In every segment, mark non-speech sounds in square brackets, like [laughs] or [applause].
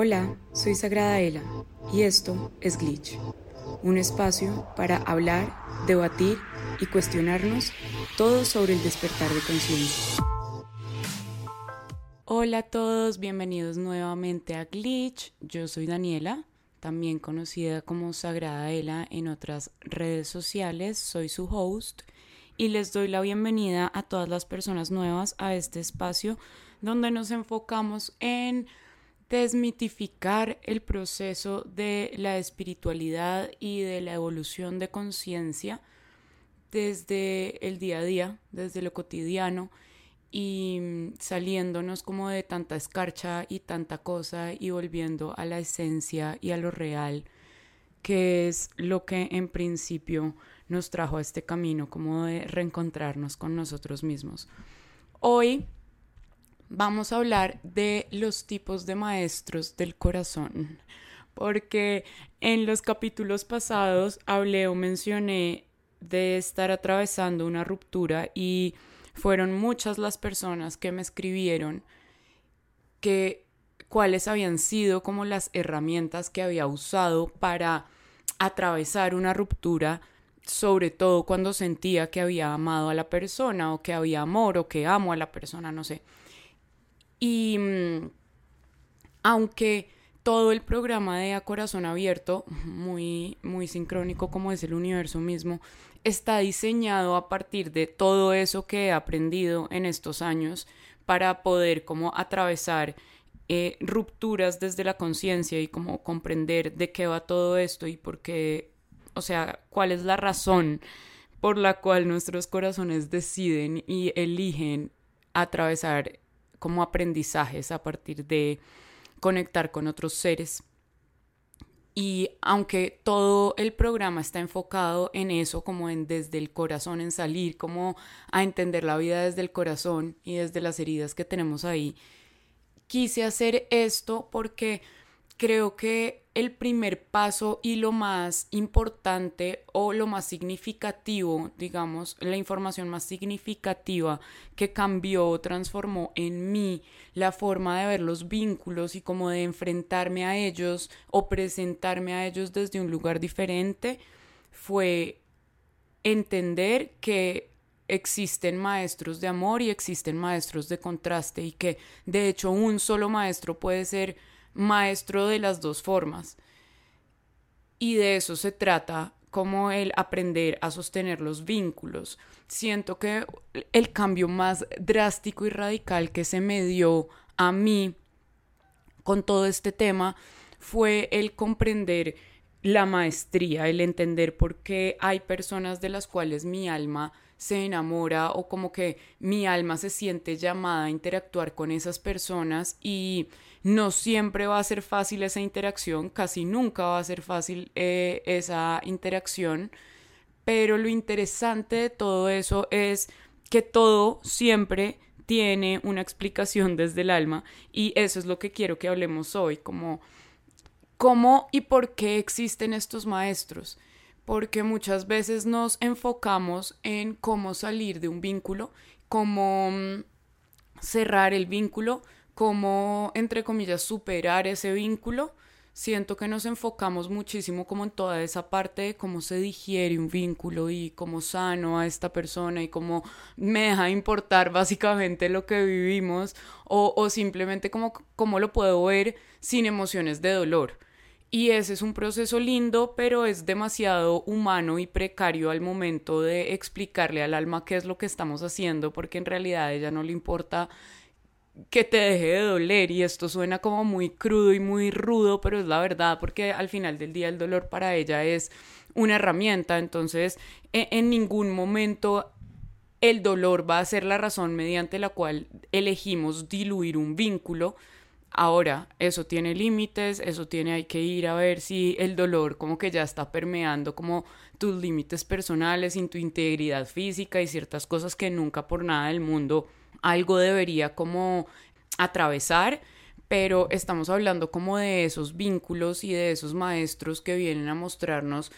Hola, soy Sagrada Ela y esto es Glitch, un espacio para hablar, debatir y cuestionarnos todo sobre el despertar de conciencia. Hola a todos, bienvenidos nuevamente a Glitch. Yo soy Daniela, también conocida como Sagrada Ela en otras redes sociales. Soy su host y les doy la bienvenida a todas las personas nuevas a este espacio donde nos enfocamos en desmitificar el proceso de la espiritualidad y de la evolución de conciencia desde el día a día, desde lo cotidiano y saliéndonos como de tanta escarcha y tanta cosa y volviendo a la esencia y a lo real, que es lo que en principio nos trajo a este camino, como de reencontrarnos con nosotros mismos. Hoy vamos a hablar de los tipos de maestros del corazón, porque en los capítulos pasados hablé o mencioné de estar atravesando una ruptura y fueron muchas las personas que me escribieron que cuáles habían sido como las herramientas que había usado para atravesar una ruptura, sobre todo cuando sentía que había amado a la persona o que había amor o que amo a la persona, no sé. Y mm, aunque todo el programa de A Corazón Abierto, muy, muy sincrónico como es el universo mismo, está diseñado a partir de todo eso que he aprendido en estos años para poder como atravesar eh, rupturas desde la conciencia y como comprender de qué va todo esto y por qué, o sea, cuál es la razón por la cual nuestros corazones deciden y eligen atravesar como aprendizajes a partir de conectar con otros seres. Y aunque todo el programa está enfocado en eso, como en desde el corazón, en salir, como a entender la vida desde el corazón y desde las heridas que tenemos ahí, quise hacer esto porque creo que el primer paso y lo más importante o lo más significativo, digamos, la información más significativa que cambió o transformó en mí la forma de ver los vínculos y como de enfrentarme a ellos o presentarme a ellos desde un lugar diferente fue entender que existen maestros de amor y existen maestros de contraste y que de hecho un solo maestro puede ser maestro de las dos formas. Y de eso se trata como el aprender a sostener los vínculos. Siento que el cambio más drástico y radical que se me dio a mí con todo este tema fue el comprender la maestría, el entender por qué hay personas de las cuales mi alma se enamora o como que mi alma se siente llamada a interactuar con esas personas y no siempre va a ser fácil esa interacción, casi nunca va a ser fácil eh, esa interacción, pero lo interesante de todo eso es que todo siempre tiene una explicación desde el alma y eso es lo que quiero que hablemos hoy, como cómo y por qué existen estos maestros, porque muchas veces nos enfocamos en cómo salir de un vínculo, cómo mm, cerrar el vínculo, cómo, entre comillas, superar ese vínculo. Siento que nos enfocamos muchísimo como en toda esa parte de cómo se digiere un vínculo y cómo sano a esta persona y cómo me deja importar básicamente lo que vivimos o, simplemente cómo, cómo lo puedo ver sin emociones de dolor. Y ese es un proceso lindo, pero es demasiado humano y precario al momento de explicarle al alma qué es lo que estamos haciendo, porque en realidad a ella no le importa que te deje de doler y esto suena como muy crudo y muy rudo, pero es la verdad porque al final del día el dolor para ella es una herramienta, entonces e, en, ningún momento el dolor va a ser la razón mediante la cual elegimos diluir un vínculo. Ahora, eso tiene límites, eso tiene, hay que ir a ver si el dolor como que ya está permeando como tus límites personales, y tu integridad física y ciertas cosas que nunca por nada del mundo algo debería como atravesar, pero estamos hablando como de esos vínculos y de esos maestros que vienen a mostrarnos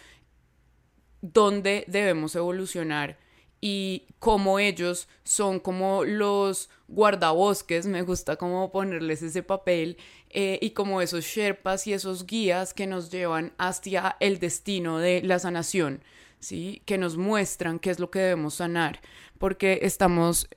dónde debemos evolucionar y como ellos son como los guardabosques, me gusta como ponerles ese papel, eh, y como esos sherpas y esos guías que nos llevan hacia el destino de la sanación, ¿sí? Que nos muestran qué es lo que debemos sanar, porque estamos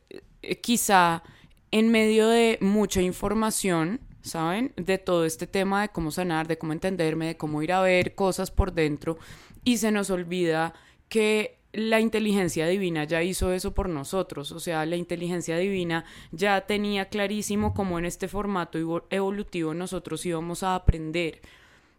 eh, quizá en medio de mucha información, ¿saben? De todo este tema de cómo sanar, de cómo entenderme, de cómo ir a ver cosas por dentro, y se nos olvida que la inteligencia divina ya hizo eso por nosotros, o sea, la inteligencia divina ya tenía clarísimo cómo en este formato evolutivo nosotros íbamos a aprender.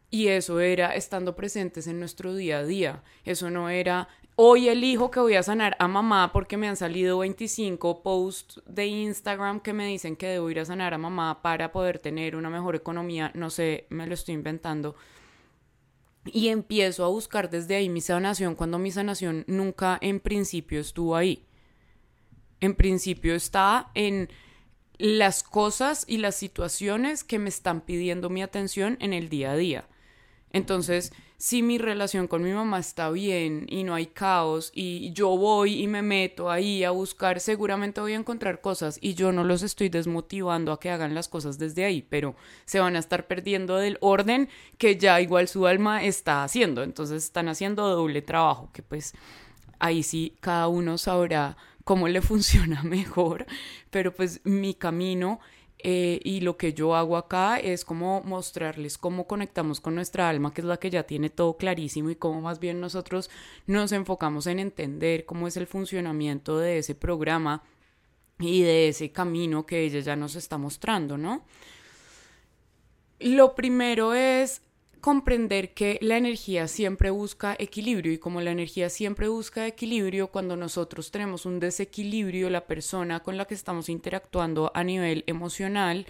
Y eso era estando presentes en nuestro día a día. Eso no era hoy elijo que voy a sanar a mamá porque me han salido 25 posts de Instagram que me dicen que debo ir a sanar a mamá para poder tener una mejor economía. No sé, me lo estoy inventando y empiezo a buscar desde ahí mi sanación cuando mi sanación nunca en principio estuvo ahí. En principio está en las cosas y las situaciones que me están pidiendo mi atención en el día a día. Entonces, si mi relación con mi mamá está bien y no hay caos y yo voy y me meto ahí a buscar, seguramente voy a encontrar cosas y yo no los estoy desmotivando a que hagan las cosas desde ahí, pero se van a estar perdiendo del orden que ya igual su alma está haciendo. Entonces están haciendo doble trabajo, que pues ahí sí cada uno sabrá cómo le [laughs] funciona mejor, pero pues mi camino eh, y lo que yo hago acá es como mostrarles cómo conectamos con nuestra alma, que es la que ya tiene todo clarísimo, y cómo más bien nosotros nos enfocamos en entender cómo es el funcionamiento de ese programa y de ese camino que ella ya nos está mostrando, ¿no? Lo primero es comprender que la energía siempre busca equilibrio y como la energía siempre busca equilibrio, cuando nosotros tenemos un desequilibrio, la persona con la que estamos interactuando a nivel emocional,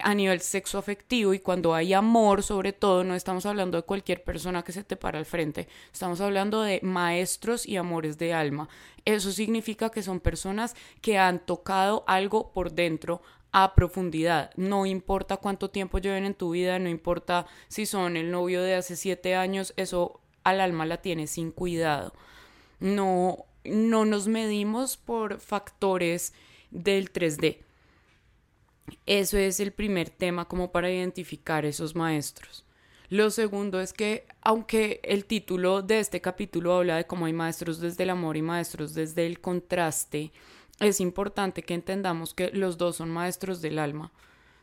a nivel sexo afectivo y cuando hay amor, sobre todo, no estamos hablando de cualquier persona que se te para al frente, estamos hablando de maestros y amores de alma. Eso significa que son personas que han tocado algo por dentro, a profundidad. No importa cuánto tiempo lleven en tu vida, no importa si son el novio de hace siete años, eso al alma la tiene sin cuidado. No, no nos medimos por factores del 3D. Eso es el primer tema como para identificar esos maestros. Lo segundo es que, aunque el título de este capítulo habla de cómo hay maestros desde el amor y maestros desde el contraste, es importante que entendamos que los dos son maestros del alma.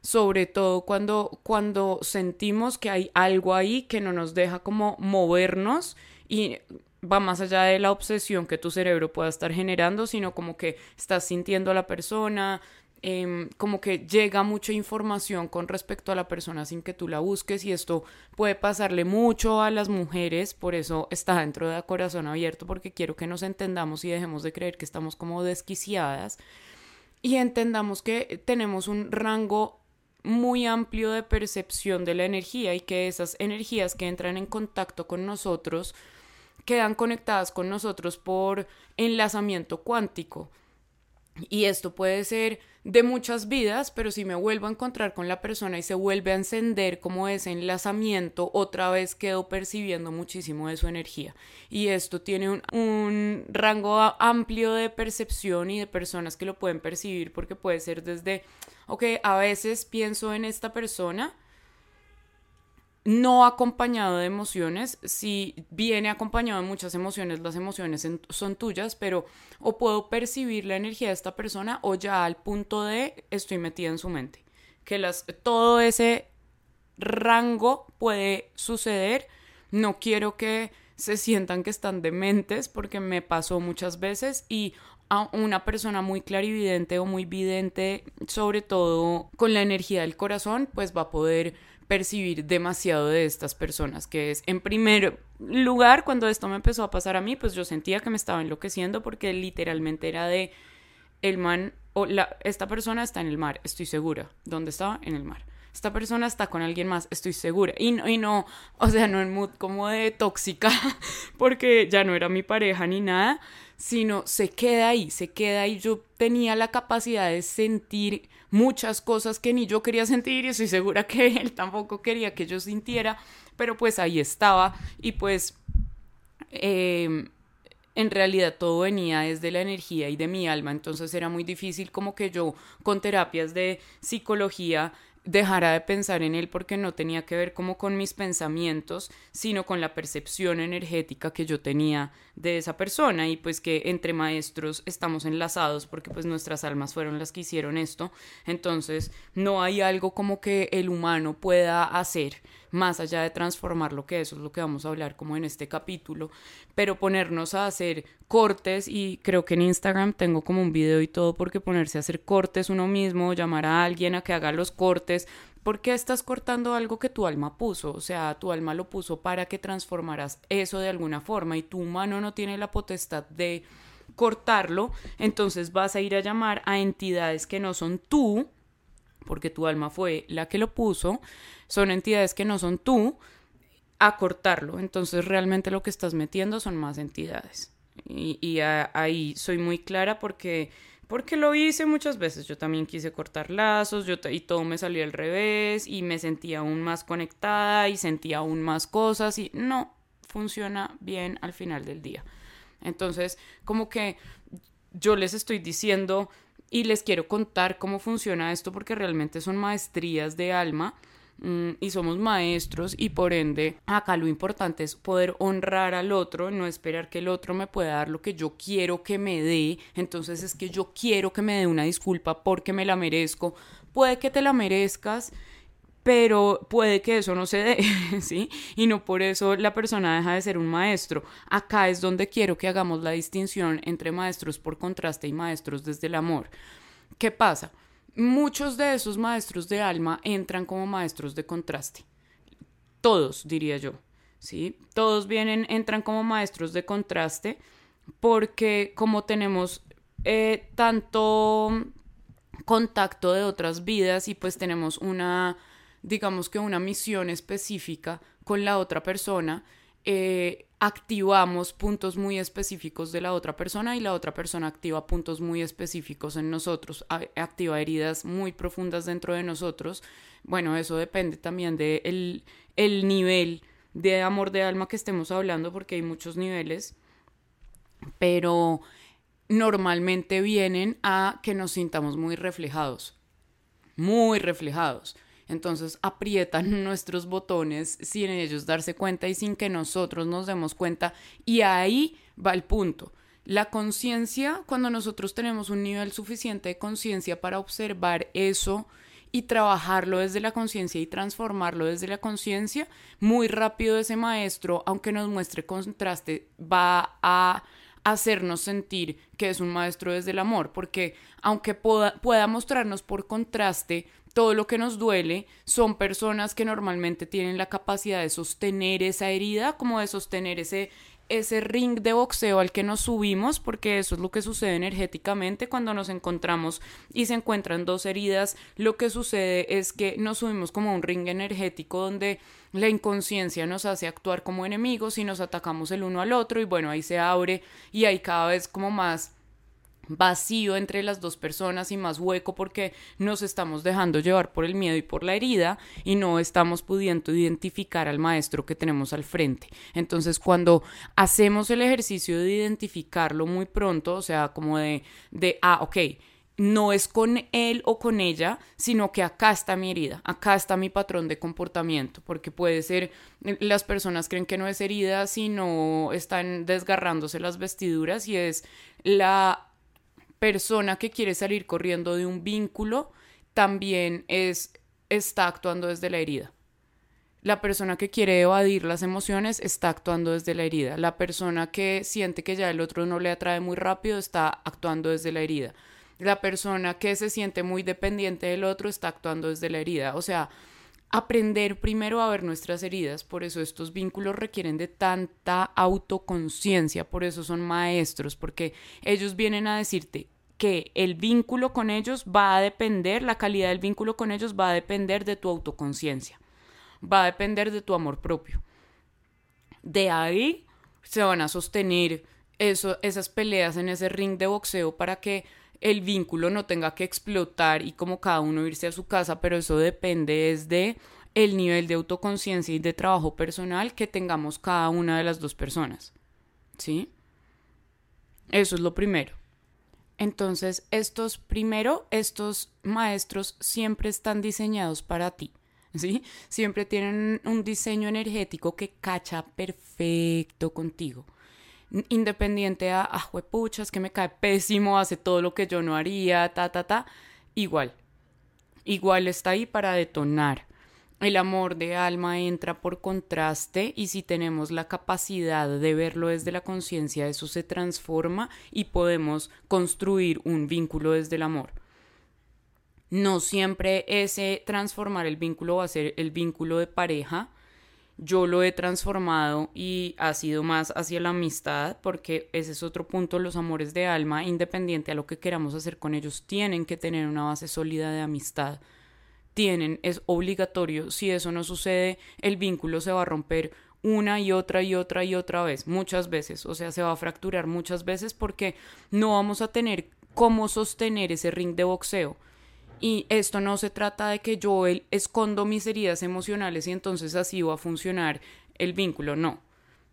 Sobre todo cuando, cuando sentimos que hay algo ahí que no nos deja como movernos y va más allá de la obsesión que tu cerebro pueda estar generando, sino como que estás sintiendo a la persona, Em, como que llega mucha información con respecto a la persona sin que tú la busques y esto puede pasarle mucho a las mujeres, por eso está dentro de corazón abierto porque quiero que nos entendamos y dejemos de creer que estamos como desquiciadas y entendamos que tenemos un rango muy amplio de percepción de la energía y que esas energías que entran en contacto con nosotros quedan conectadas con nosotros por enlazamiento cuántico. Y esto puede ser de muchas vidas, pero si me vuelvo a encontrar con la persona y se vuelve a encender como ese enlazamiento, otra vez quedo percibiendo muchísimo de su energía. Y esto tiene un, un, rango amplio de percepción y de personas que lo pueden percibir porque puede ser desde, ok, a veces pienso en esta persona no acompañado de emociones, si viene acompañado de muchas emociones, las emociones son tuyas, pero o puedo percibir la energía de esta persona o ya al punto de estoy metida en su mente. Que las, todo ese rango puede suceder. No quiero que se sientan que están dementes porque me pasó muchas veces y a una persona muy clarividente o muy vidente, sobre todo con la energía del corazón, pues va a poder percibir demasiado de estas personas, que es, en primer lugar, cuando esto me empezó a pasar a mí, pues yo sentía que me estaba enloqueciendo porque literalmente era de, el man, o la, esta persona está en el mar, estoy segura. ¿Dónde estaba? En el mar. Esta persona está con alguien más, estoy segura. Y no, y no, o sea, no en mood como de tóxica, [laughs] porque ya no era mi pareja ni nada, sino se queda ahí, se queda ahí. Yo tenía la capacidad de sentir muchas cosas que ni yo quería sentir y estoy segura que [laughs] él tampoco quería que yo sintiera, pero pues ahí estaba y pues em, en realidad todo venía desde la energía y de mi alma, entonces era muy difícil como que yo con terapias de psicología dejara de pensar en él porque no tenía que ver como con mis pensamientos, sino con la percepción energética que yo tenía de esa persona. Y pues que entre maestros estamos enlazados porque pues nuestras almas fueron las que hicieron esto, entonces no hay algo como que el humano pueda hacer más allá de transformar lo que eso es lo que vamos a hablar como en este capítulo, pero ponernos a hacer cortes y creo que en Instagram tengo como un video y todo porque ponerse a hacer cortes uno mismo, llamar a alguien a que haga los cortes, ¿por qué estás cortando algo que tu alma puso? O sea, tu alma lo puso para que transformaras eso de alguna forma y tu humano no tiene la potestad de cortarlo, entonces vas a ir a llamar a entidades que no son tú, porque tu alma fue la que lo puso, son entidades que no son tú, a cortarlo. Entonces realmente lo que estás metiendo son más entidades. Y, ahí soy muy clara porque, porque lo hice muchas veces. Yo también quise cortar lazos y todo me salió al revés y me sentía aún más conectada y sentía aún más cosas y no funciona bien al final del día. Entonces, como que yo les estoy diciendo y les quiero contar cómo funciona esto porque realmente son maestrías de alma mm, y somos maestros y por ende acá lo importante es poder honrar al otro, no esperar que el otro me pueda dar lo que yo quiero que me dé, entonces es que yo quiero que me dé una disculpa porque me la merezco, puede que te la merezcas pero puede que eso no se dé, [laughs] ¿sí? Y no por eso la persona deja de ser un maestro. Acá es donde quiero que hagamos la distinción entre maestros por contraste y maestros desde el amor. ¿Qué pasa? Muchos de esos maestros de alma entran como maestros de contraste. Todos, diría yo, ¿sí? Todos vienen, entran como maestros de contraste porque como tenemos eh, tanto contacto de otras vidas y pues tenemos una digamos que una misión específica con la otra persona, eh, activamos puntos muy específicos de la otra persona y la otra persona activa puntos muy específicos en nosotros, activa heridas muy profundas dentro de nosotros. Bueno, eso depende también del de el nivel de amor de alma que estemos hablando, porque hay muchos niveles, pero normalmente vienen a que nos sintamos muy reflejados, muy reflejados. Entonces aprietan [laughs] nuestros botones sin ellos darse cuenta y sin que nosotros nos demos cuenta. Y ahí va el punto. La conciencia, cuando nosotros tenemos un nivel suficiente de conciencia para observar eso y trabajarlo desde la conciencia y transformarlo desde la conciencia, muy rápido ese maestro, aunque nos muestre contraste, va a hacernos sentir que es un maestro desde el amor, porque aunque pueda, pueda mostrarnos por contraste todo lo que nos duele son personas que normalmente tienen la capacidad de sostener esa herida, como de sostener ese, ese ring de boxeo al que nos subimos, porque eso es lo que sucede energéticamente cuando nos encontramos y se encuentran dos heridas. Lo que sucede es que nos subimos como un ring energético donde la inconsciencia nos hace actuar como enemigos y nos atacamos el uno al otro y bueno, ahí se abre y hay cada vez como más vacío entre las dos personas y más hueco porque nos estamos dejando llevar por el miedo y por la herida y no estamos pudiendo identificar al maestro que tenemos al frente. Entonces cuando hacemos el ejercicio de identificarlo muy pronto, o sea, como de, de ah, ok, no es con él o con ella, sino que acá está mi herida, acá está mi patrón de comportamiento, porque puede ser, las personas creen que no es herida, sino están desgarrándose las vestiduras y es la persona que quiere salir corriendo de un vínculo también es, está actuando desde la herida. La persona que quiere evadir las emociones está actuando desde la herida. La persona que siente que ya el otro no le atrae muy rápido está actuando desde la herida. La persona que se siente muy dependiente del otro está actuando desde la herida. O sea, aprender primero a ver nuestras heridas. Por eso estos vínculos requieren de tanta autoconciencia, por eso son maestros, porque ellos vienen a decirte que el vínculo con ellos va a depender, la calidad del vínculo con ellos va a depender de tu autoconciencia, va a depender de tu amor propio. De ahí se van a sostener eso, esas peleas en ese ring de boxeo para que el vínculo no tenga que explotar y como cada uno irse a su casa, pero eso depende de el nivel de autoconciencia y de trabajo personal que tengamos cada una de las dos personas. ¿Sí? Eso es lo primero. Entonces, estos, primero, estos maestros siempre están diseñados para ti. ¿Sí? Siempre tienen un diseño energético que cacha perfecto contigo. Independiente a, ah, puchas, que me cae pésimo, hace todo lo que yo no haría, ta, ta, ta. Igual. Igual está ahí para detonar. El amor de alma entra por contraste y si tenemos la capacidad de verlo desde la conciencia, eso se transforma y podemos construir un vínculo desde el amor. No siempre ese transformar el vínculo va a ser el vínculo de pareja. Yo lo he transformado y ha sido más hacia la amistad porque ese es otro punto, los amores de alma, independiente a lo que queramos hacer con ellos, tienen que tener una base sólida de amistad tienen, es obligatorio. Si eso no sucede, el vínculo se va a romper una y otra y otra y otra vez, muchas veces. O sea, se va a fracturar muchas veces porque no vamos a tener cómo sostener ese ring de boxeo. Y esto no se trata de que yo escondo mis heridas emocionales y entonces así va a funcionar el vínculo, no.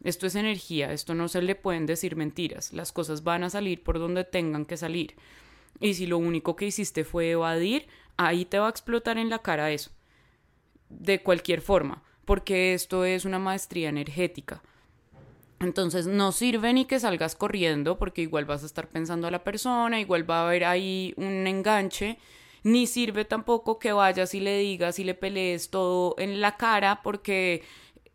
Esto es energía, esto no se le pueden decir mentiras, las cosas van a salir por donde tengan que salir. Y si lo único que hiciste fue evadir, ahí te va a explotar en la cara eso. De cualquier forma, porque esto es una maestría energética. Entonces no sirve ni que salgas corriendo porque igual vas a estar pensando a la persona, igual va a haber ahí un enganche, ni sirve tampoco que vayas y le digas y le pelees todo en la cara porque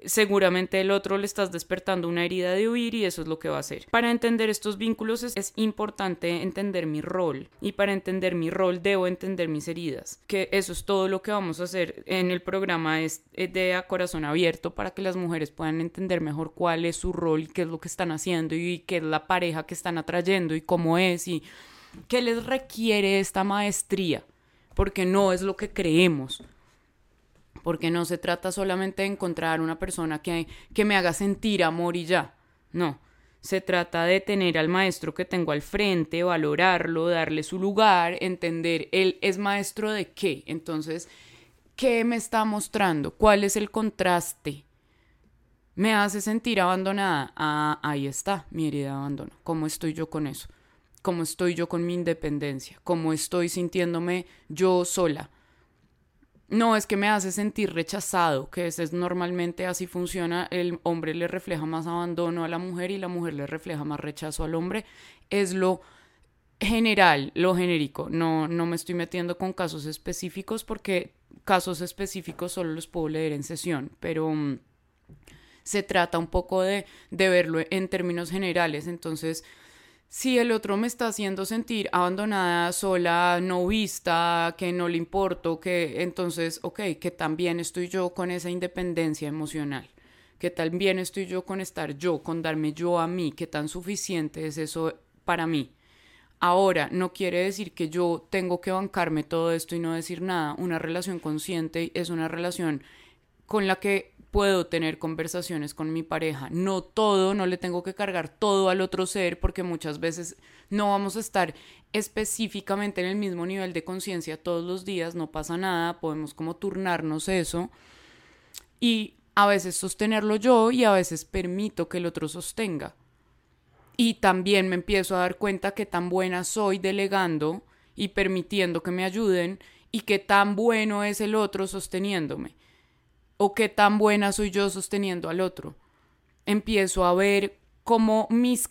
seguramente el otro le estás despertando una herida de huir y eso es lo que va a hacer. Para entender estos vínculos es, importante entender mi rol y para entender mi rol debo entender mis heridas, que eso es todo lo que vamos a hacer en el programa es de a corazón abierto para que las mujeres puedan entender mejor cuál es su rol, qué es lo que están haciendo y qué es la pareja que están atrayendo y cómo es y qué les requiere esta maestría, porque no es lo que creemos porque no se trata solamente de encontrar una persona que, me haga sentir amor y ya, no. Se trata de tener al maestro que tengo al frente, valorarlo, darle su lugar, entender él es maestro de qué. Entonces, ¿qué me está mostrando? ¿Cuál es el contraste? Me hace sentir abandonada. Ah, ahí está mi herida de abandono. ¿Cómo estoy yo con eso? ¿Cómo estoy yo con mi independencia? ¿Cómo estoy sintiéndome yo sola? No, es que me hace sentir rechazado, que ese es normalmente así funciona, el hombre le refleja más abandono a la mujer y la mujer le refleja más rechazo al hombre, es lo general, lo genérico, no, no me estoy metiendo con casos específicos porque casos específicos solo los puedo leer en sesión, pero mm, se trata un poco de, de verlo en términos generales, entonces si el otro me está haciendo sentir abandonada, sola, no vista, que no le importo, que entonces, ok, que también estoy yo con esa independencia emocional, que también estoy yo con estar yo, con darme yo a mí, que tan suficiente es eso para mí. Ahora, no quiere decir que yo tengo que bancarme todo esto y no decir nada. Una relación consciente es una relación con la que puedo tener conversaciones con mi pareja. No todo, no le tengo que cargar todo al otro ser porque muchas veces no vamos a estar específicamente en el mismo nivel de conciencia todos los días, no pasa nada, podemos como turnarnos eso y a veces sostenerlo yo y a veces permito que el otro sostenga. Y también me empiezo a dar cuenta que tan buena soy delegando y permitiendo que me ayuden y que tan bueno es el otro sosteniéndome o qué tan buena soy yo sosteniendo al otro. Empiezo a ver cómo mis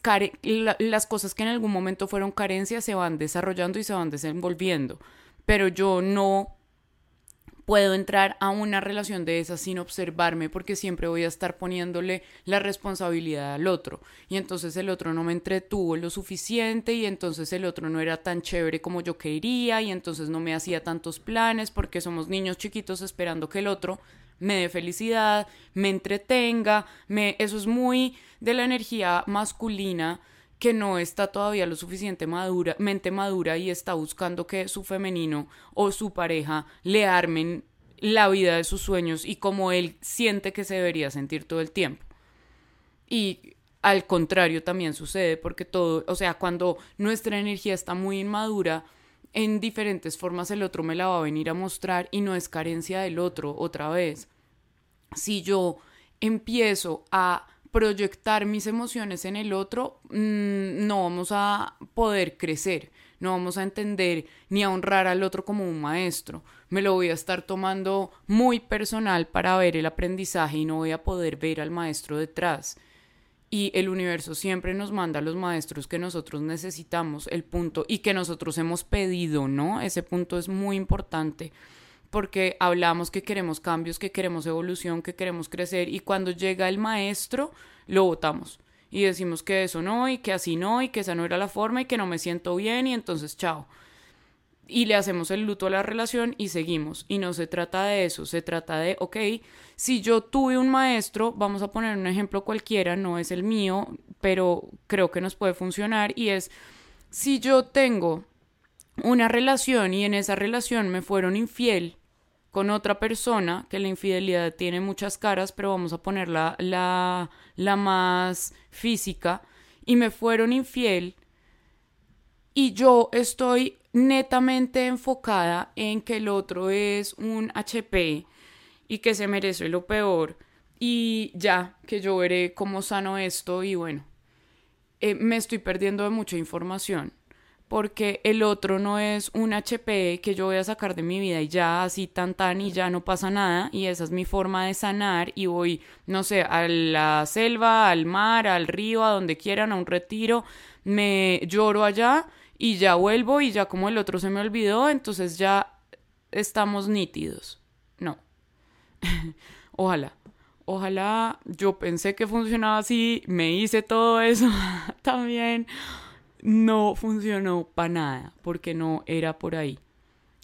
las cosas que en algún momento fueron carencias se van desarrollando y se van desenvolviendo, pero yo no puedo entrar a una relación de esas sin observarme porque siempre voy a estar poniéndole la responsabilidad al otro y entonces el otro no me entretuvo lo suficiente y entonces el otro no era tan chévere como yo quería y entonces no me hacía tantos planes porque somos niños chiquitos esperando que el otro me dé felicidad, me entretenga, me, eso es muy de la energía masculina que no está todavía lo suficiente madura, mente madura y está buscando que su femenino o su pareja le armen la vida de sus sueños y como él siente que se debería sentir todo el tiempo. Y al contrario también sucede porque todo, o sea, cuando nuestra energía está muy inmadura, en diferentes formas el otro me la va a venir a mostrar y no es carencia del otro otra vez. Si yo empiezo a proyectar mis emociones en el otro, mm, no vamos a poder crecer, no vamos a entender ni a honrar al otro como un maestro. Me lo voy a estar tomando muy personal para ver el aprendizaje y no voy a poder ver al maestro detrás. Y el universo siempre nos manda a los maestros que nosotros necesitamos, el punto, y que nosotros hemos pedido, ¿no? Ese punto es muy importante porque hablamos que queremos cambios, que queremos evolución, que queremos crecer y cuando llega el maestro lo votamos y decimos que eso no y que así no y que esa no era la forma y que no me siento bien y entonces chao. Y le hacemos el luto a la relación y seguimos. Y no se trata de eso, se trata de, ok, si yo tuve un maestro, vamos a poner un ejemplo cualquiera, no es el mío, pero creo que nos puede funcionar y es, si yo tengo una relación y en esa relación me fueron infiel con otra persona, que la infidelidad tiene muchas caras, pero vamos a poner la, la, la más física, y me fueron infiel, y yo estoy netamente enfocada en que el otro es un HP y que se merece lo peor, y ya, que yo veré cómo sano esto, y bueno, eh, me estoy perdiendo de mucha información porque el otro no es un HP que yo voy a sacar de mi vida y ya así tan tan y ya no pasa nada y esa es mi forma de sanar y voy, no sé, a la selva, al mar, al río, a donde quieran, a un retiro, me lloro allá y ya vuelvo y ya como el otro se me olvidó, entonces ya estamos nítidos. No. [laughs] Ojalá. Ojalá yo pensé que funcionaba así, me hice todo eso [laughs] también no funcionó para nada, porque no era por ahí.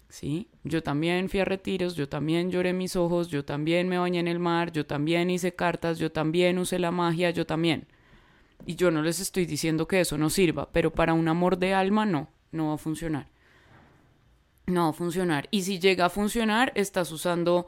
¿Sí? Yo también fui a retiros, yo también lloré mis ojos, yo también me bañé en el mar, yo también hice cartas, yo también usé la magia, yo también. Y yo no les estoy diciendo que eso no sirva, pero para un amor de alma no, no va a funcionar. No va a funcionar. Y si llega a funcionar, estás usando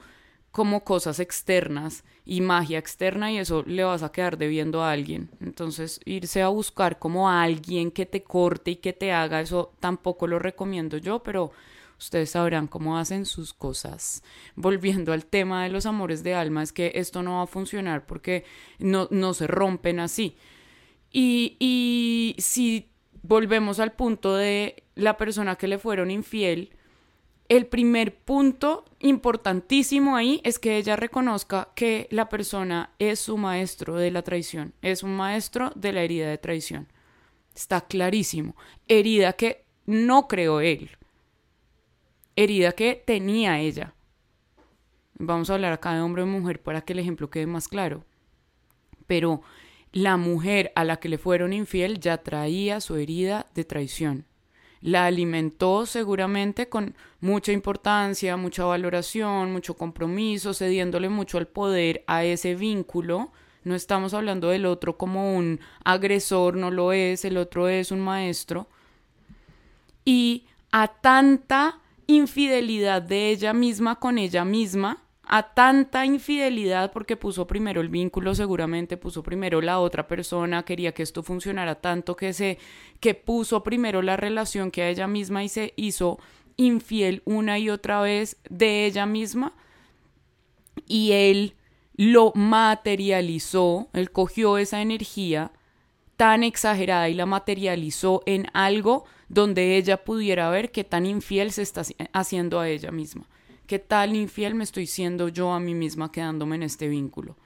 como cosas externas y magia externa y eso le vas a quedar debiendo a alguien. Entonces, irse a buscar como a alguien que te corte y que te haga eso tampoco lo recomiendo yo, pero ustedes sabrán cómo hacen sus cosas. Volviendo al tema de los amores de alma, es que esto no va a funcionar porque no, no se rompen así. Y, y si volvemos al punto de la persona que le fueron infiel, el primer punto importantísimo ahí es que ella reconozca que la persona es su maestro de la traición, es un maestro de la herida de traición. Está clarísimo. Herida que no creó él. Herida que tenía ella. Vamos a hablar acá de hombre o mujer para que el ejemplo quede más claro. Pero la mujer a la que le fueron infiel ya traía su herida de traición la alimentó seguramente con mucha importancia, mucha valoración, mucho compromiso, cediéndole mucho al poder a ese vínculo. No estamos hablando del otro como un agresor, no lo es, el otro es un maestro. Y a tanta infidelidad de ella misma con ella misma, a tanta infidelidad porque puso primero el vínculo, seguramente puso primero la otra persona, quería que esto funcionara tanto que se que puso primero la relación que a ella misma y se hizo infiel una y otra vez de ella misma y él lo materializó, él cogió esa energía tan exagerada y la materializó en algo donde ella pudiera ver qué tan infiel se está haciendo a ella misma. ¿Qué tal infiel me estoy siendo yo a mí misma quedándome en este vínculo?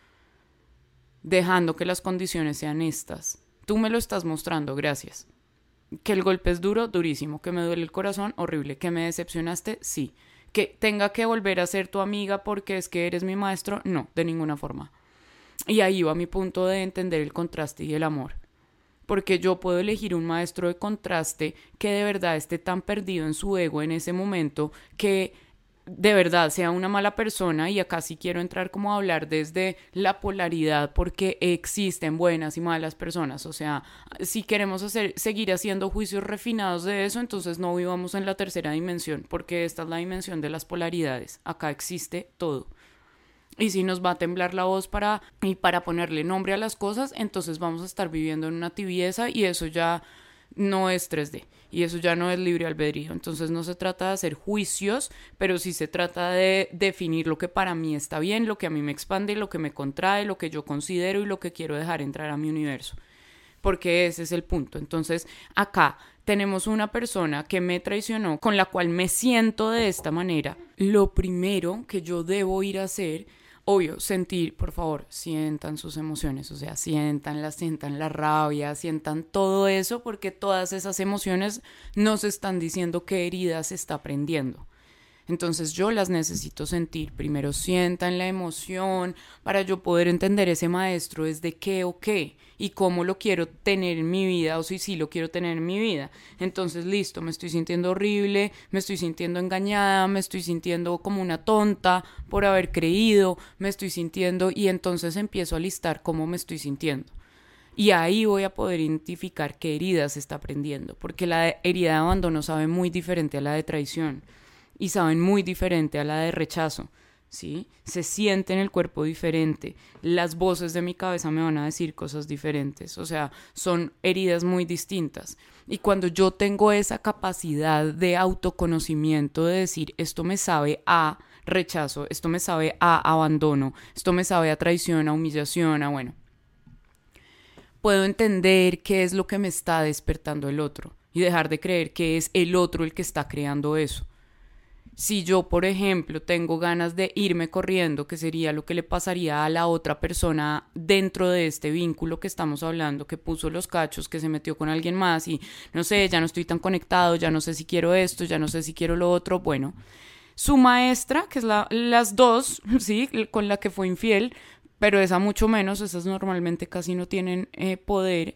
Dejando que las condiciones sean estas. Tú me lo estás mostrando, gracias. Que el golpe es duro, durísimo. Que me duele el corazón, horrible. Que me decepcionaste, sí. Que tenga que volver a ser tu amiga porque es que eres mi maestro, no, de ninguna forma. Y ahí va mi punto de entender el contraste y el amor. Porque yo puedo elegir un maestro de contraste que de verdad esté tan perdido en su ego en ese momento que de verdad sea una mala persona y acá sí quiero entrar como a hablar desde la polaridad porque existen buenas y malas personas, o sea, si queremos hacer seguir haciendo juicios refinados de eso, entonces no vivamos en la tercera dimensión, porque esta es la dimensión de las polaridades, acá existe todo. Y si nos va a temblar la voz para y para ponerle nombre a las cosas, entonces vamos a estar viviendo en una tibieza y eso ya no es 3D y eso ya no es libre albedrío. Entonces no se trata de hacer juicios, pero sí se trata de definir lo que para mí está bien, lo que a mí me expande, lo que me contrae, lo que yo considero y lo que quiero dejar entrar a mi universo. Porque ese es el punto. Entonces acá tenemos una persona que me traicionó, con la cual me siento de esta manera. Lo primero que yo debo ir a hacer obvio, sentir, por favor, sientan sus emociones, o sea, sientan sientan la rabia, sientan todo eso, porque todas esas emociones nos están diciendo qué heridas está aprendiendo. Entonces yo las necesito sentir. Primero sientan la emoción para yo poder entender ese maestro es de qué o qué y cómo lo quiero tener en mi vida o si sí lo quiero tener en mi vida. Entonces, listo, me estoy sintiendo horrible, me estoy sintiendo engañada, me estoy sintiendo como una tonta por haber creído, me estoy sintiendo y entonces empiezo a listar cómo me estoy sintiendo. Y ahí voy a poder identificar qué heridas está aprendiendo, porque la herida de abandono sabe muy diferente a la de traición y saben muy diferente a la de rechazo. ¿Sí? Se siente en el cuerpo diferente. Las voces de mi cabeza me van a decir cosas diferentes. O sea, son heridas muy distintas. Y cuando yo tengo esa capacidad de autoconocimiento de decir, esto me sabe a rechazo, esto me sabe a abandono, esto me sabe a traición, a humillación, a bueno, puedo entender qué es lo que me está despertando el otro y dejar de creer que es el otro el que está creando eso. Si yo, por ejemplo, tengo ganas de irme corriendo, que sería lo que le pasaría a la otra persona dentro de este vínculo que estamos hablando, que puso los cachos, que se metió con alguien más y no sé, ya no estoy tan conectado, ya no sé si quiero esto, ya no sé si quiero lo otro, bueno, su maestra, que es la, las dos, [laughs] sí, con la que fue infiel, pero esa mucho menos, esas normalmente casi no tienen eh, poder.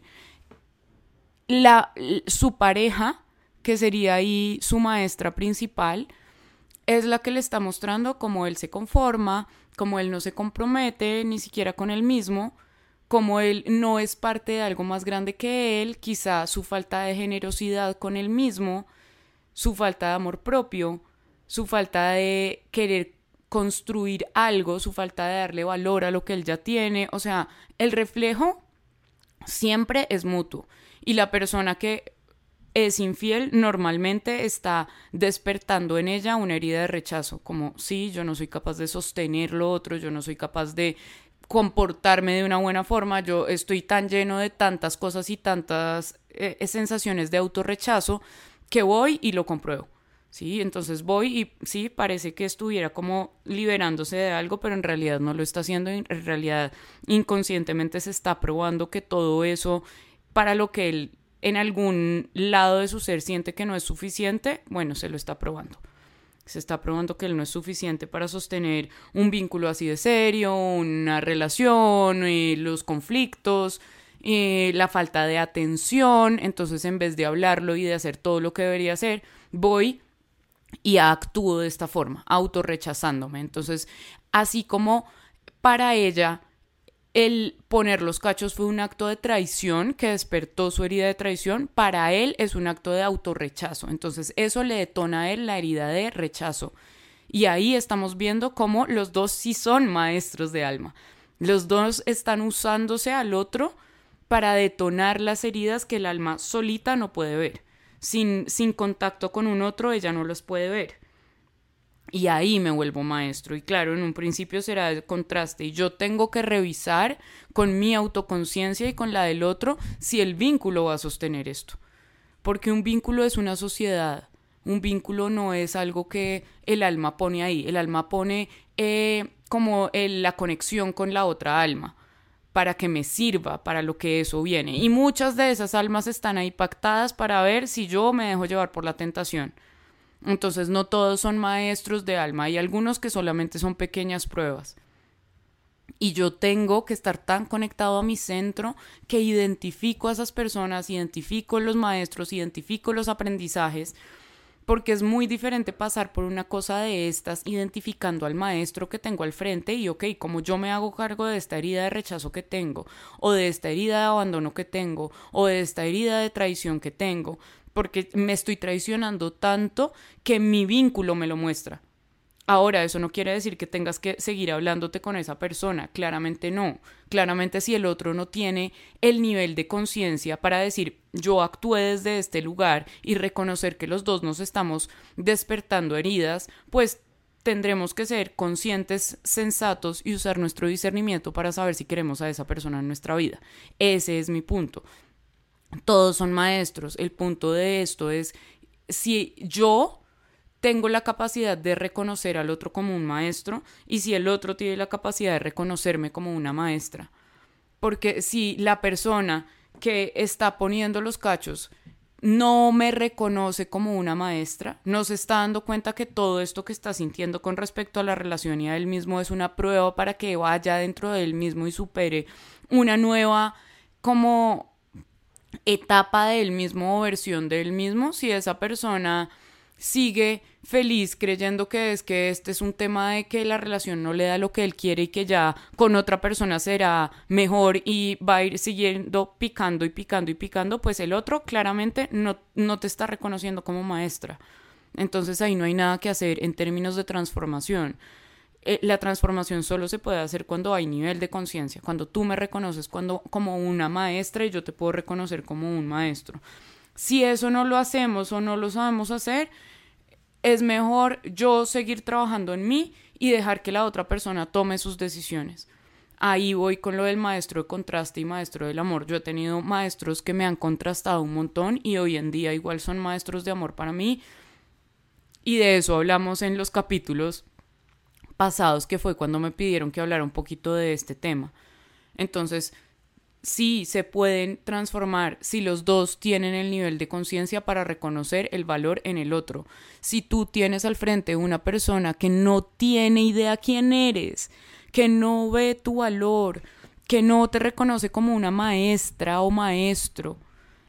La, su pareja, que sería ahí su maestra principal, es la que le está mostrando cómo él se conforma, cómo él no se compromete ni siquiera con él mismo, cómo él no es parte de algo más grande que él, quizá su falta de generosidad con él mismo, su falta de amor propio, su falta de querer construir algo, su falta de darle valor a lo que él ya tiene, o sea, el reflejo siempre es mutuo. Y la persona que es infiel, normalmente está despertando en ella una herida de rechazo, como sí, yo no soy capaz de sostener lo otro, yo no soy capaz de comportarme de una buena forma, yo estoy tan lleno de tantas cosas y tantas eh, sensaciones de autorrechazo que voy y lo compruebo. Sí, entonces voy y sí, parece que estuviera como liberándose de algo, pero en realidad no lo está haciendo, en realidad inconscientemente se está probando que todo eso para lo que él en algún lado de su ser siente que no es suficiente, bueno, se lo está probando. Se está probando que él no es suficiente para sostener un vínculo así de serio, una relación, eh, los conflictos, eh, la falta de atención. Entonces, en vez de hablarlo y de hacer todo lo que debería hacer, voy y actúo de esta forma, autorrechazándome. Entonces, así como para ella el poner los cachos fue un acto de traición que despertó su herida de traición, para él es un acto de autorrechazo. Entonces eso le detona a él la herida de rechazo. Y ahí estamos viendo cómo los dos sí son maestros de alma. Los dos están usándose al otro para detonar las heridas que el alma solita no puede ver. Sin, sin contacto con un otro, ella no los puede ver. Y ahí me vuelvo maestro. Y claro, en un principio será el contraste. Y yo tengo que revisar con mi autoconciencia y con la del otro si el vínculo va a sostener esto. Porque un vínculo es una sociedad. Un vínculo no es algo que el alma pone ahí. El alma pone eh, como la conexión con la otra alma para que me sirva para lo que eso viene. Y muchas de esas almas están ahí pactadas para ver si yo me dejo llevar por la tentación entonces no todos son maestros de alma, hay algunos que solamente son pequeñas pruebas. Y yo tengo que estar tan conectado a mi centro que identifico a esas personas, identifico los maestros, identifico los aprendizajes, porque es muy diferente pasar por una cosa de estas identificando al maestro que tengo al frente y, ok, como yo me hago cargo de esta herida de rechazo que tengo, o de esta herida de abandono que tengo, o de esta herida de traición que tengo, porque me estoy traicionando tanto que mi vínculo me lo muestra. Ahora, eso no quiere decir que tengas que seguir hablándote con esa persona, claramente no. Claramente si el otro no tiene el nivel de conciencia para decir yo actué desde este lugar y reconocer que los dos nos estamos despertando heridas, pues tendremos que ser conscientes, sensatos y usar nuestro discernimiento para saber si queremos a esa persona en nuestra vida. Ese es mi punto. Todos son maestros. El punto de esto es si yo tengo la capacidad de reconocer al otro como un maestro y si el otro tiene la capacidad de reconocerme como una maestra. Porque si la persona que está poniendo los cachos no me reconoce como una maestra, no se está dando cuenta que todo esto que está sintiendo con respecto a la relación y a él mismo es una prueba para que vaya dentro de él mismo y supere una nueva como etapa de él mismo o versión de él mismo, si esa persona sigue feliz creyendo que es que este es un tema de que la relación no le da lo que él quiere y que ya con otra persona será mejor y va a ir siguiendo picando y picando y picando, pues el otro claramente no, no te está reconociendo como maestra. Entonces ahí no hay nada que hacer en términos de transformación. Eh, la transformación solo se puede hacer cuando hay nivel de conciencia, cuando tú me reconoces cuando, como una maestra y yo te puedo reconocer como un maestro. Si eso no lo hacemos o no lo sabemos hacer, es mejor yo seguir trabajando en mí y dejar que la otra persona tome sus decisiones. Ahí voy con lo del maestro de contraste y maestro del amor. Yo he tenido maestros que me han contrastado un montón y hoy en día igual son maestros de amor para mí. Y de eso hablamos en los capítulos pasados, que fue cuando me pidieron que hablara un poquito de este tema. Entonces, sí se pueden transformar si los dos tienen el nivel de conciencia para reconocer el valor en el otro. Si tú tienes al frente una persona que no tiene idea quién eres, que no ve tu valor, que no te reconoce como una maestra o maestro,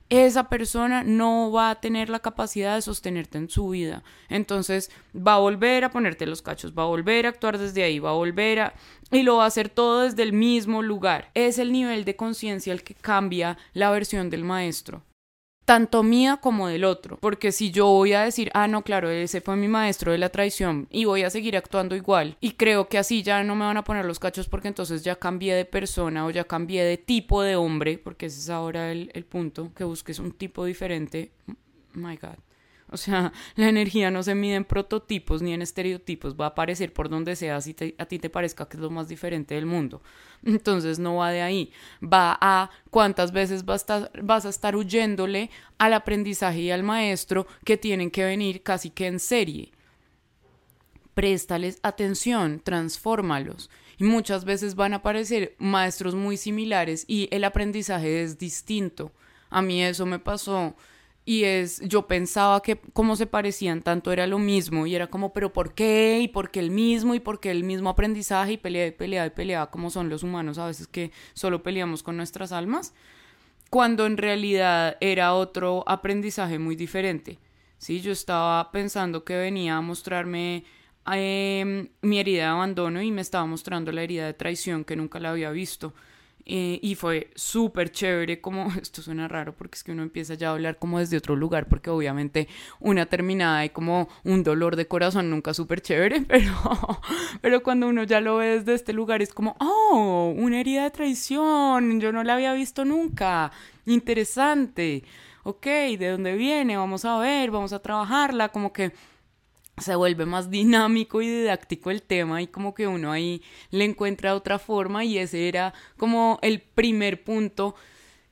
esa persona no va a tener la capacidad de sostenerte en su vida. Entonces va a volver a ponerte los cachos, va a volver a actuar desde ahí, va a volver a... y lo va a hacer todo desde el mismo lugar. Es el nivel de conciencia el que cambia la versión del maestro tanto mía como del otro. Porque si yo voy a decir, ah, no, claro, ese fue mi maestro de la traición y voy a seguir actuando igual y creo que así ya no me van a poner los cachos porque entonces ya cambié de persona o ya cambié de tipo de hombre, porque ese es ahora el, el punto, que busques un tipo diferente. My God. O sea, [laughs] la energía no se mide en prototipos ni en estereotipos, va a aparecer por donde sea si a ti te parezca que es lo más diferente del mundo. Entonces no va de ahí, va a cuántas veces vas a, estar, vas a estar huyéndole al aprendizaje y al maestro que tienen que venir casi que en serie. Préstales atención, transfórmalos. Y muchas veces van a aparecer maestros muy similares y el aprendizaje es distinto. A mí eso me pasó y es, yo pensaba que como se parecían tanto era lo mismo y era como, pero ¿por qué? ¿Y por qué el mismo? ¿Y por qué el mismo aprendizaje? Y peleaba y peleaba y peleaba como son los humanos a veces que solo peleamos con nuestras almas, cuando en realidad era otro aprendizaje muy diferente. Sí, yo estaba pensando que venía a mostrarme em, mi herida de abandono y me estaba mostrando la herida de traición que nunca la había visto. Eh, y fue súper chévere, como [laughs] esto suena raro porque es que uno empieza ya a hablar como desde otro lugar, porque obviamente una terminada y como un dolor de corazón nunca súper chévere, [laughs] pero, pero cuando uno ya lo ve desde este lugar es como, oh, una herida de traición, yo no la había visto nunca, interesante, ok, ¿de dónde viene? Vamos a ver, vamos a trabajarla, como que se vuelve más dinámico y didáctico el tema y como que uno ahí le encuentra otra forma y ese era como el primer punto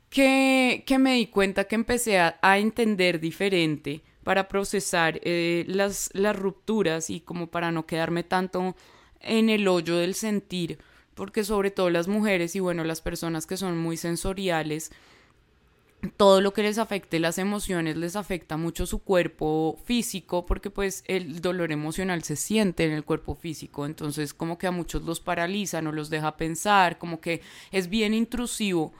que, que me di cuenta que empecé a, entender diferente para procesar eh, las, las rupturas y como para no quedarme tanto en el hoyo del sentir, porque sobre todo las mujeres y bueno, las personas que son muy sensoriales, todo lo que les afecte las emociones les afecta mucho su cuerpo físico porque pues el dolor emocional se siente en el cuerpo físico. Entonces como que a muchos los paraliza no los deja pensar como que es bien intrusivo.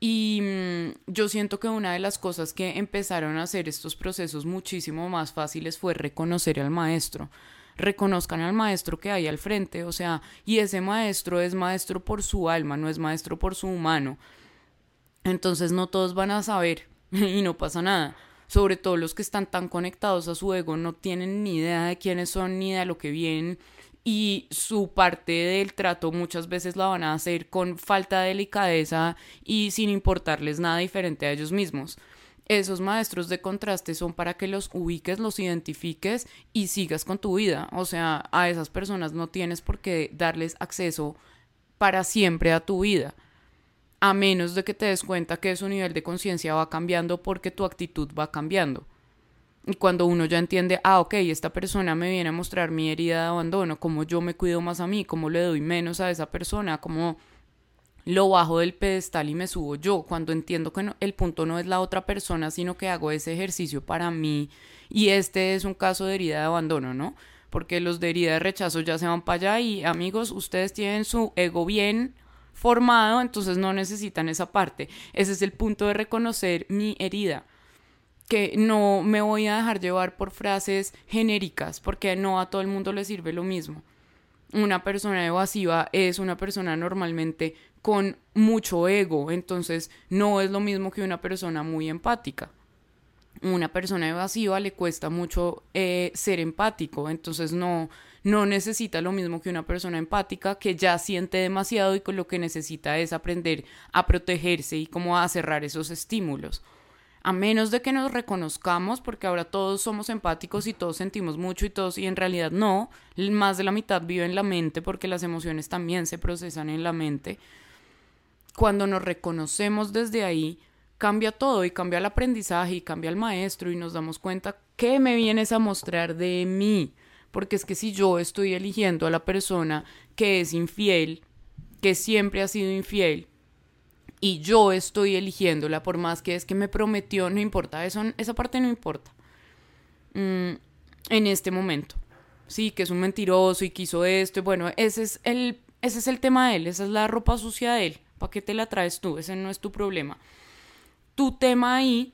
Y mm, yo siento que una de las cosas que empezaron a hacer estos procesos muchísimo más fáciles fue reconocer al maestro. Reconozcan al maestro que hay al frente, o sea, y ese maestro es maestro por su alma, no es maestro por su humano. Entonces no todos van a saber [laughs] y no pasa nada. sobre todo los que están tan conectados a su ego, no tienen ni idea de quiénes son ni de lo que vienen y su parte del trato muchas veces la van a hacer con falta de delicadeza y sin importarles nada diferente a ellos mismos. Esos maestros de contraste son para que los ubiques, los identifiques y sigas con tu vida. O sea, a esas personas no tienes por qué darles acceso para siempre a tu vida. A menos de que te des cuenta que su nivel de conciencia va cambiando porque tu actitud va cambiando. Y cuando uno ya entiende, ah, ok, esta persona me viene a mostrar mi herida de abandono, cómo yo me cuido más a mí, cómo le doy menos a esa persona, cómo lo bajo del pedestal y me subo yo, cuando entiendo que el punto no es la otra persona, sino que hago ese ejercicio para mí. Y este es un caso de herida de abandono, ¿no? Porque los de herida de rechazo ya se van para allá y amigos, ustedes tienen su ego bien formado, entonces no necesitan esa parte. Ese es el punto de reconocer mi herida que no me voy a dejar llevar por frases genéricas, porque no a todo el mundo le sirve lo mismo. Una persona evasiva es una persona normalmente con mucho ego, entonces no es lo mismo que una persona muy empática. Una persona evasiva le cuesta mucho eh, ser empático, entonces no, no necesita lo mismo que una persona empática que ya siente demasiado y con lo que necesita es aprender a protegerse y como a cerrar esos estímulos a menos de que nos reconozcamos, porque ahora todos somos empáticos y todos sentimos mucho y todos, y en realidad no, más de la mitad vive en la mente porque las emociones también se procesan en la mente. Cuando nos reconocemos desde ahí, cambia todo y cambia el aprendizaje y cambia el maestro y nos damos cuenta que me vienes a mostrar de mí. Porque es que si yo estoy eligiendo a la persona que es infiel, que siempre ha sido infiel, y yo estoy eligiéndola, por más que es que me prometió, no importa, eso, esa parte no importa. Mm, en este momento. Sí, que es un mentiroso y quiso esto, bueno, ese es, el, ese es el tema de él, esa es la ropa sucia de él. ¿Para qué te la traes tú? Ese no es tu problema. Tu tema ahí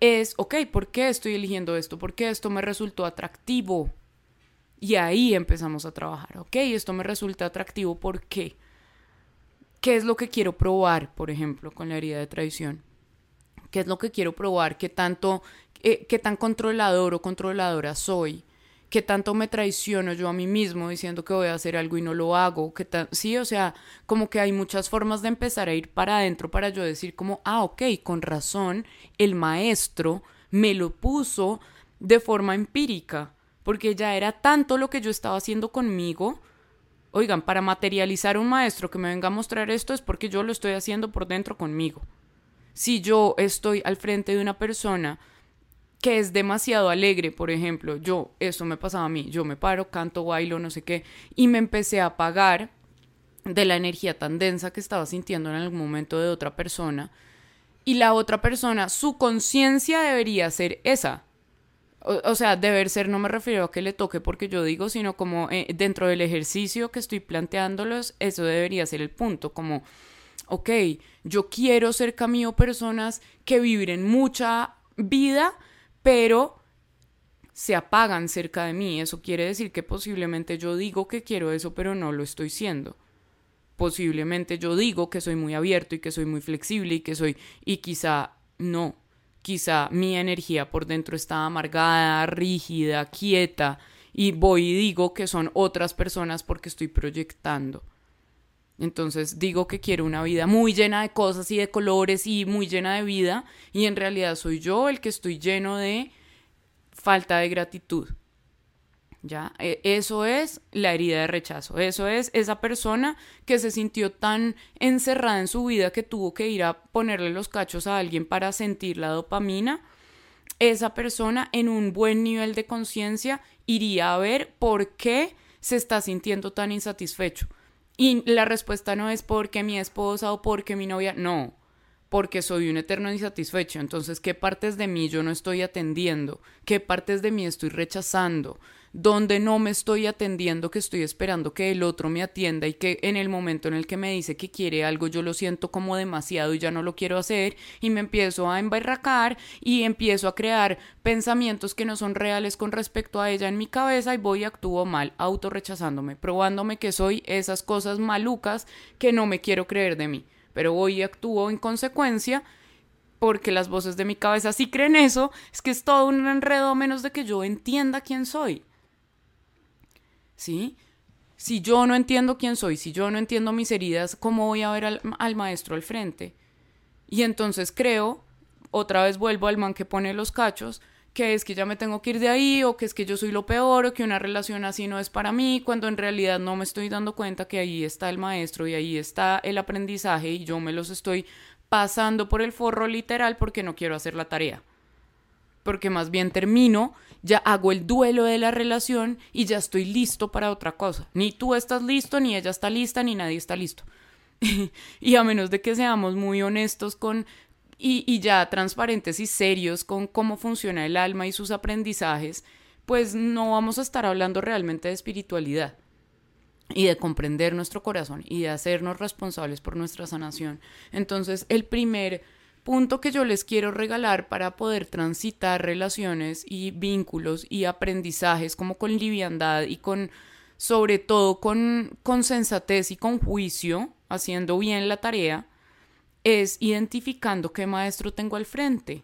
es, ok, ¿por qué estoy eligiendo esto? ¿Por qué esto me resultó atractivo? Y ahí empezamos a trabajar, ok, esto me resulta atractivo, ¿por qué? ¿Qué es lo que quiero probar, por ejemplo, con la herida de traición? ¿Qué es lo que quiero probar? ¿Qué tanto, eh, qué tan controlador o controladora soy? ¿Qué tanto me traiciono yo a mí mismo diciendo que voy a hacer algo y no lo hago? ¿Qué sí, o sea, como que hay muchas formas de empezar a ir para adentro para yo decir como, ah, ok, con razón, el maestro me lo puso de forma empírica, porque ya era tanto lo que yo estaba haciendo conmigo Oigan, para materializar un maestro que me venga a mostrar esto es porque yo lo estoy haciendo por dentro conmigo. Si yo estoy al frente de una persona que es demasiado alegre, por ejemplo, yo, eso me pasaba a mí, yo me paro, canto, bailo, no sé qué, y me empecé a apagar de la energía tan densa que estaba sintiendo en algún momento de otra persona, y la otra persona, su conciencia debería ser esa, o, sea, deber ser no me refiero a que le toque porque yo digo, sino como eh, dentro del ejercicio que estoy planteándolos, eso debería ser el punto, como, ok, yo quiero ser camino personas que viven mucha vida, pero se apagan cerca de mí. Eso quiere decir que posiblemente yo digo que quiero eso, pero no lo estoy siendo. Posiblemente yo digo que soy muy abierto y que soy muy flexible y que soy, y quizá no quizá mi energía por dentro está amargada, rígida, quieta, y voy y digo que son otras personas porque estoy proyectando. Entonces digo que quiero una vida muy llena de cosas y de colores y muy llena de vida, y en realidad soy yo el que estoy lleno de falta de gratitud. ¿Ya? E, eso es la herida de rechazo, eso es esa persona que se sintió tan encerrada en su vida que tuvo que ir a ponerle los cachos a alguien para sentir la dopamina. Esa persona en un buen nivel de conciencia iría a ver por qué se está sintiendo tan insatisfecho. Y la respuesta no es porque mi esposa o porque mi novia, no, porque soy un eterno insatisfecho. Entonces, ¿qué partes de mí yo no estoy atendiendo? ¿Qué partes de mí estoy rechazando? Donde no me estoy atendiendo, que estoy esperando que el otro me atienda y que en el momento en el que me dice que quiere algo yo lo siento como demasiado y ya no lo quiero hacer y me empiezo a embarracar y empiezo a crear pensamientos que no son reales con respecto a ella en mi cabeza y voy y actúo mal, autorrechazándome, probándome que soy esas cosas malucas que no me quiero creer de mí, pero voy y actúo en consecuencia porque las voces de mi cabeza sí creen eso, es que es todo un enredo a menos de que yo entienda quién soy. ¿Sí? Si yo no entiendo quién soy, si yo no entiendo mis heridas, ¿cómo voy a ver al, al maestro al frente? Y entonces creo, otra vez vuelvo al man que pone los cachos, que es que ya me tengo que ir de ahí o que es que yo soy lo peor o que una relación así no es para mí, cuando en realidad no me estoy dando cuenta que ahí está el maestro y ahí está el aprendizaje y yo me los estoy pasando por el forro literal porque no quiero hacer la tarea. Porque más bien termino, ya hago el duelo de la relación y ya estoy listo para otra cosa. Ni tú estás listo, ni ella está lista, ni nadie está listo. [laughs] y a menos de que seamos muy honestos con y, ya transparentes y serios con cómo funciona el alma y sus aprendizajes, pues no vamos a estar hablando realmente de espiritualidad y de comprender nuestro corazón y de hacernos responsables por nuestra sanación. Entonces, el primer punto que yo les quiero regalar para poder transitar relaciones y vínculos y aprendizajes como con liviandad y con, sobre todo con, con sensatez y con juicio, haciendo bien la tarea, es identificando qué maestro tengo al frente.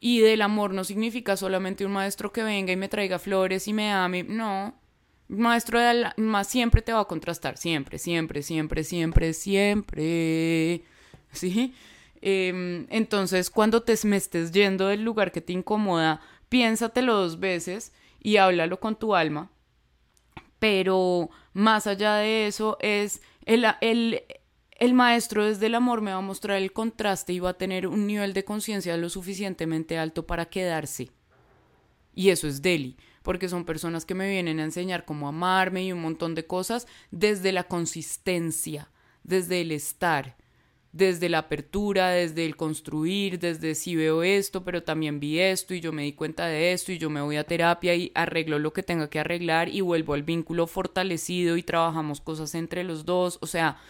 Y del amor no significa solamente un maestro que venga y me traiga flores y me ame. No. Maestro de alma siempre te va a contrastar. Siempre, siempre, siempre, siempre, siempre. ¿Sí? Em, entonces, cuando te me estés yendo del lugar que te incomoda, piénsatelo dos veces y háblalo con tu alma. Pero más allá de eso, es el, el, el maestro desde el amor me va a mostrar el contraste y va a tener un nivel de conciencia lo suficientemente alto para quedarse. Y eso es Deli, porque son personas que me vienen a enseñar cómo amarme y un montón de cosas desde la consistencia, desde el estar, desde la apertura, desde el construir, desde si veo esto, pero también vi esto y yo me di cuenta de esto y yo me voy a terapia y arreglo lo que tenga que arreglar y vuelvo al vínculo fortalecido y trabajamos cosas entre los dos, o sea,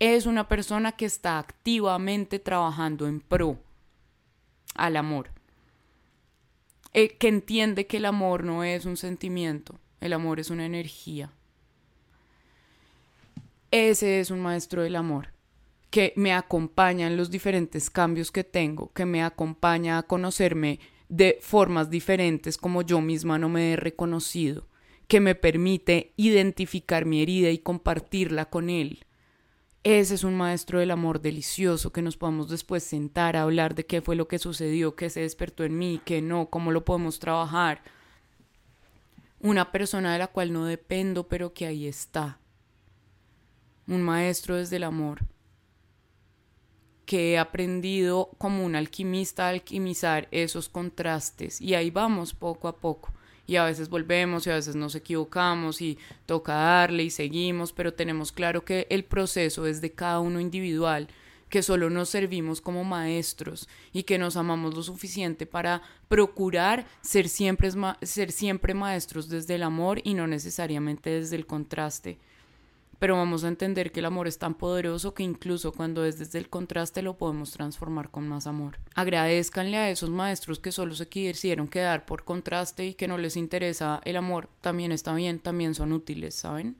es una persona que está activamente trabajando en pro al amor. Eh, que entiende que el amor no es un sentimiento, el amor es una energía. Ese es un maestro del amor, que me acompaña en los diferentes cambios que tengo, que me acompaña a conocerme de formas diferentes como yo misma no me he reconocido, que me permite identificar mi herida y compartirla con él ese es un maestro del amor delicioso que nos podemos después sentar a hablar de qué fue lo que sucedió, qué se despertó en mí, qué no, cómo lo podemos trabajar. Una persona de la cual no dependo, pero que ahí está. Un maestro desde el amor que he aprendido como un alquimista a alquimizar esos contrastes. Y ahí vamos poco a poco. Y a veces volvemos y a veces nos equivocamos y toca darle y seguimos, pero tenemos claro que el proceso es de cada uno individual, que solo nos servimos como maestros y que nos amamos lo suficiente para procurar ser siempre, ser siempre maestros desde el amor y no necesariamente desde el contraste pero vamos a entender que el amor es tan poderoso que incluso cuando es desde el contraste lo podemos transformar con más amor. Agradezcanle a esos maestros que solo se quisieron quedar por contraste y que no les interesa el amor, también está bien, también son útiles, ¿saben?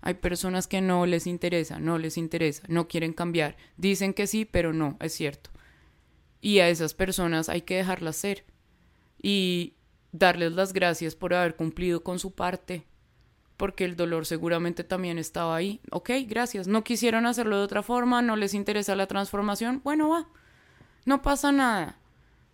Hay personas que no les interesa, no les interesa, no quieren cambiar, dicen que sí, pero no, es cierto. Y a esas personas hay que dejarlas ser y darles las gracias por haber cumplido con su parte porque el dolor seguramente también estaba ahí. Ok, gracias. No quisieron hacerlo de otra forma, no les interesa la transformación. Bueno, va. No pasa nada.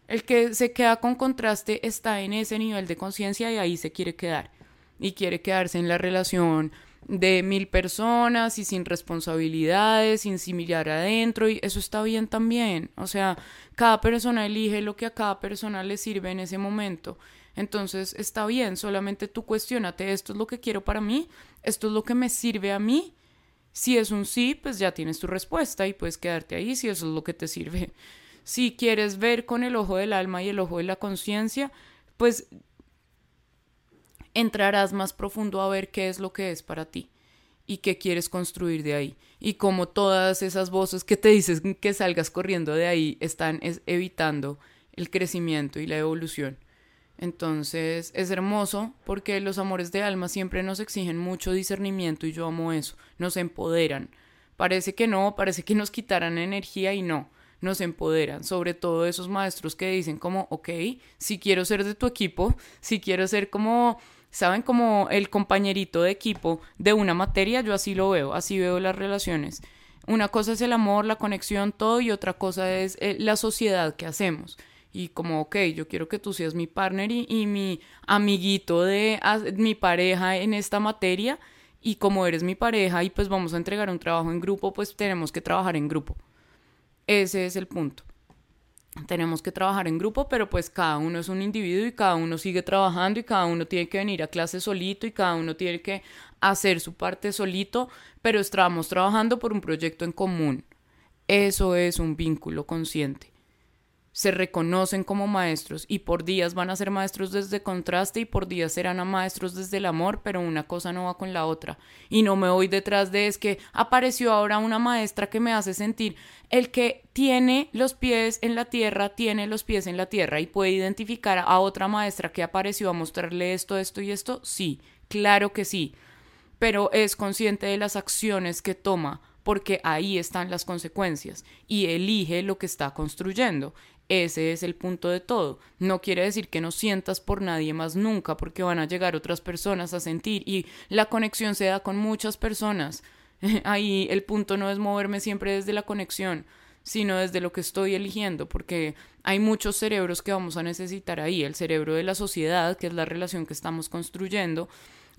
El que se queda con contraste está en ese nivel de conciencia y ahí se quiere quedar. Y quiere quedarse en la relación de mil personas y sin responsabilidades, sin similar adentro, y eso está bien también. O sea, cada persona elige lo que a cada persona le sirve en ese momento. Entonces está bien, solamente tú cuestionate, esto es lo que quiero para mí, esto es lo que me sirve a mí. Si es un sí, pues ya tienes tu respuesta y puedes quedarte ahí si eso es lo que te sirve. [laughs] Si quieres ver con el ojo del alma y el ojo de la conciencia, pues entrarás más profundo a ver qué es lo que es para ti y qué quieres construir de ahí. Y como todas esas voces que te dicen que salgas corriendo de ahí están evitando el crecimiento y la evolución. Entonces es hermoso porque los amores de alma siempre nos exigen mucho discernimiento y yo amo eso, nos empoderan. Parece que no, parece que nos quitaran energía y no, nos empoderan, sobre todo esos maestros que dicen como, ok, si quiero ser de tu equipo, si quiero ser como, saben, como el compañerito de equipo de una materia, yo así lo veo, así veo las relaciones. Una cosa es el amor, la conexión, todo, y otra cosa es eh, la sociedad que hacemos. Y como, ok, yo quiero que tú seas mi partner y, y mi amiguito de mi pareja en esta materia, y como eres mi pareja y pues vamos a entregar un trabajo en grupo, pues tenemos que trabajar en grupo. Ese es el punto. Tenemos que trabajar en grupo, pero pues cada uno es un individuo y cada uno sigue trabajando y cada uno tiene que venir a clase solito y cada uno tiene que hacer su parte solito, pero estamos trabajando por un proyecto en común. Eso es un vínculo consciente se reconocen como maestros y por días van a ser maestros desde contraste y por días serán maestros desde el amor, pero una cosa no va con la otra. Y no me voy detrás de es que apareció ahora una maestra que me hace sentir el que tiene los pies en la tierra, tiene los pies en la tierra y puede identificar a otra maestra que apareció a mostrarle esto, esto y esto. Sí, claro que sí, pero es consciente de las acciones que toma porque ahí están las consecuencias y elige lo que está construyendo. Ese es el punto de todo. No quiere decir que no sientas por nadie más nunca, porque van a llegar otras personas a sentir y la conexión se da con muchas personas. [laughs] Ahí el punto no es moverme siempre desde la conexión, sino desde lo que estoy eligiendo, porque hay muchos cerebros que vamos a necesitar ahí. El cerebro de la sociedad, que es la relación que estamos construyendo,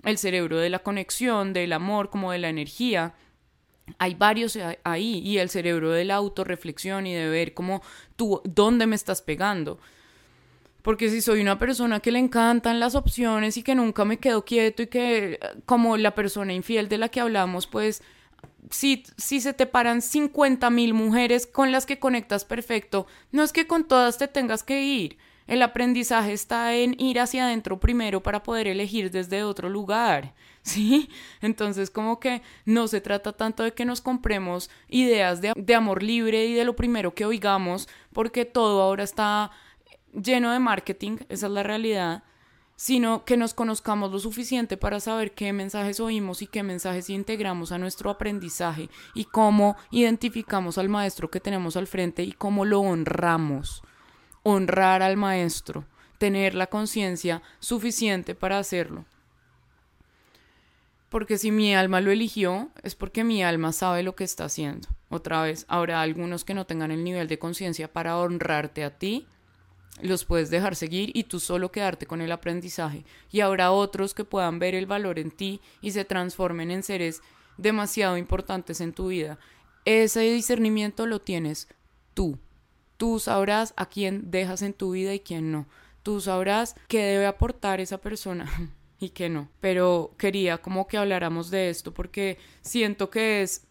el cerebro de la conexión, del amor, como de la energía, hay varios ahí y el cerebro de la autorreflexión y de ver cómo tú, dónde me estás pegando. Porque si soy una persona que le encantan las opciones y que nunca me quedo quieto y que como la persona infiel de la que hablamos, pues si, si se te paran 50 mil mujeres con las que conectas perfecto, no es que con todas te tengas que ir. El aprendizaje está en ir hacia adentro primero para poder elegir desde otro lugar. [laughs] ¿sí? Entonces como que no se trata tanto de que nos compremos ideas de, de amor libre y de lo primero que oigamos, porque todo ahora está lleno de marketing, esa es la realidad, sino que nos conozcamos lo suficiente para saber qué mensajes oímos y qué mensajes integramos a nuestro aprendizaje y cómo identificamos al maestro que tenemos al frente y cómo lo honramos. Honrar al maestro, tener la conciencia suficiente para hacerlo porque si mi alma lo eligió, es porque mi alma sabe lo que está haciendo. Otra vez, habrá algunos que no tengan el nivel de conciencia para honrarte a ti, los puedes dejar seguir y tú solo quedarte con el aprendizaje. Y habrá otros que puedan ver el valor en ti y se transformen en seres demasiado importantes en tu vida. Ese discernimiento lo tienes tú. Tú sabrás a quién dejas en tu vida y quién no. Tú sabrás qué debe aportar esa persona [laughs] y que no. Pero quería como que habláramos de esto porque siento que es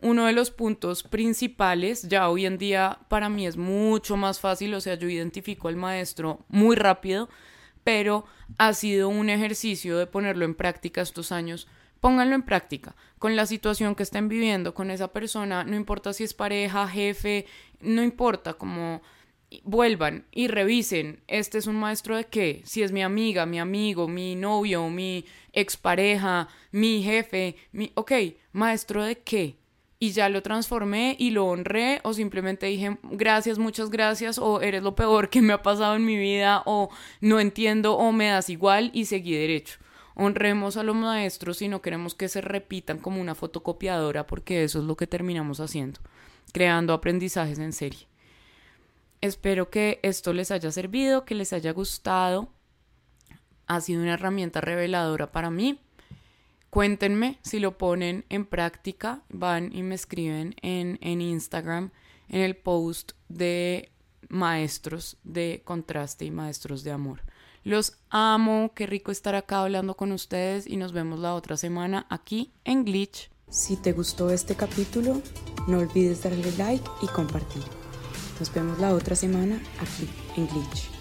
uno de los puntos principales. Ya hoy en día para mí es mucho más fácil, o sea, yo identifico al maestro muy rápido, pero ha sido un ejercicio de ponerlo en práctica estos años. Pónganlo en práctica con la situación que estén viviendo con esa persona, no importa si es pareja, jefe, no importa, como vuelvan y revisen, este es un maestro de qué, si es mi amiga, mi amigo, mi novio, mi expareja, mi jefe, mi, ok, maestro de qué. Y ya lo transformé y lo honré o simplemente dije gracias, muchas gracias o eres lo peor que me ha pasado en mi vida o no entiendo o me das igual y seguí derecho. Honremos a los maestros y no queremos que se repitan como una fotocopiadora porque eso es lo que terminamos haciendo, creando aprendizajes en serie. Espero que esto les haya servido, que les haya gustado. Ha sido una herramienta reveladora para mí. Cuéntenme si lo ponen en práctica. Van y me escriben en, en Instagram, en el post de maestros de contraste y maestros de amor. Los amo, qué rico estar acá hablando con ustedes y nos vemos la otra semana aquí en Glitch. Si te gustó este capítulo, no olvides darle like y compartir. Nos vemos la otra semana aquí en Glitch.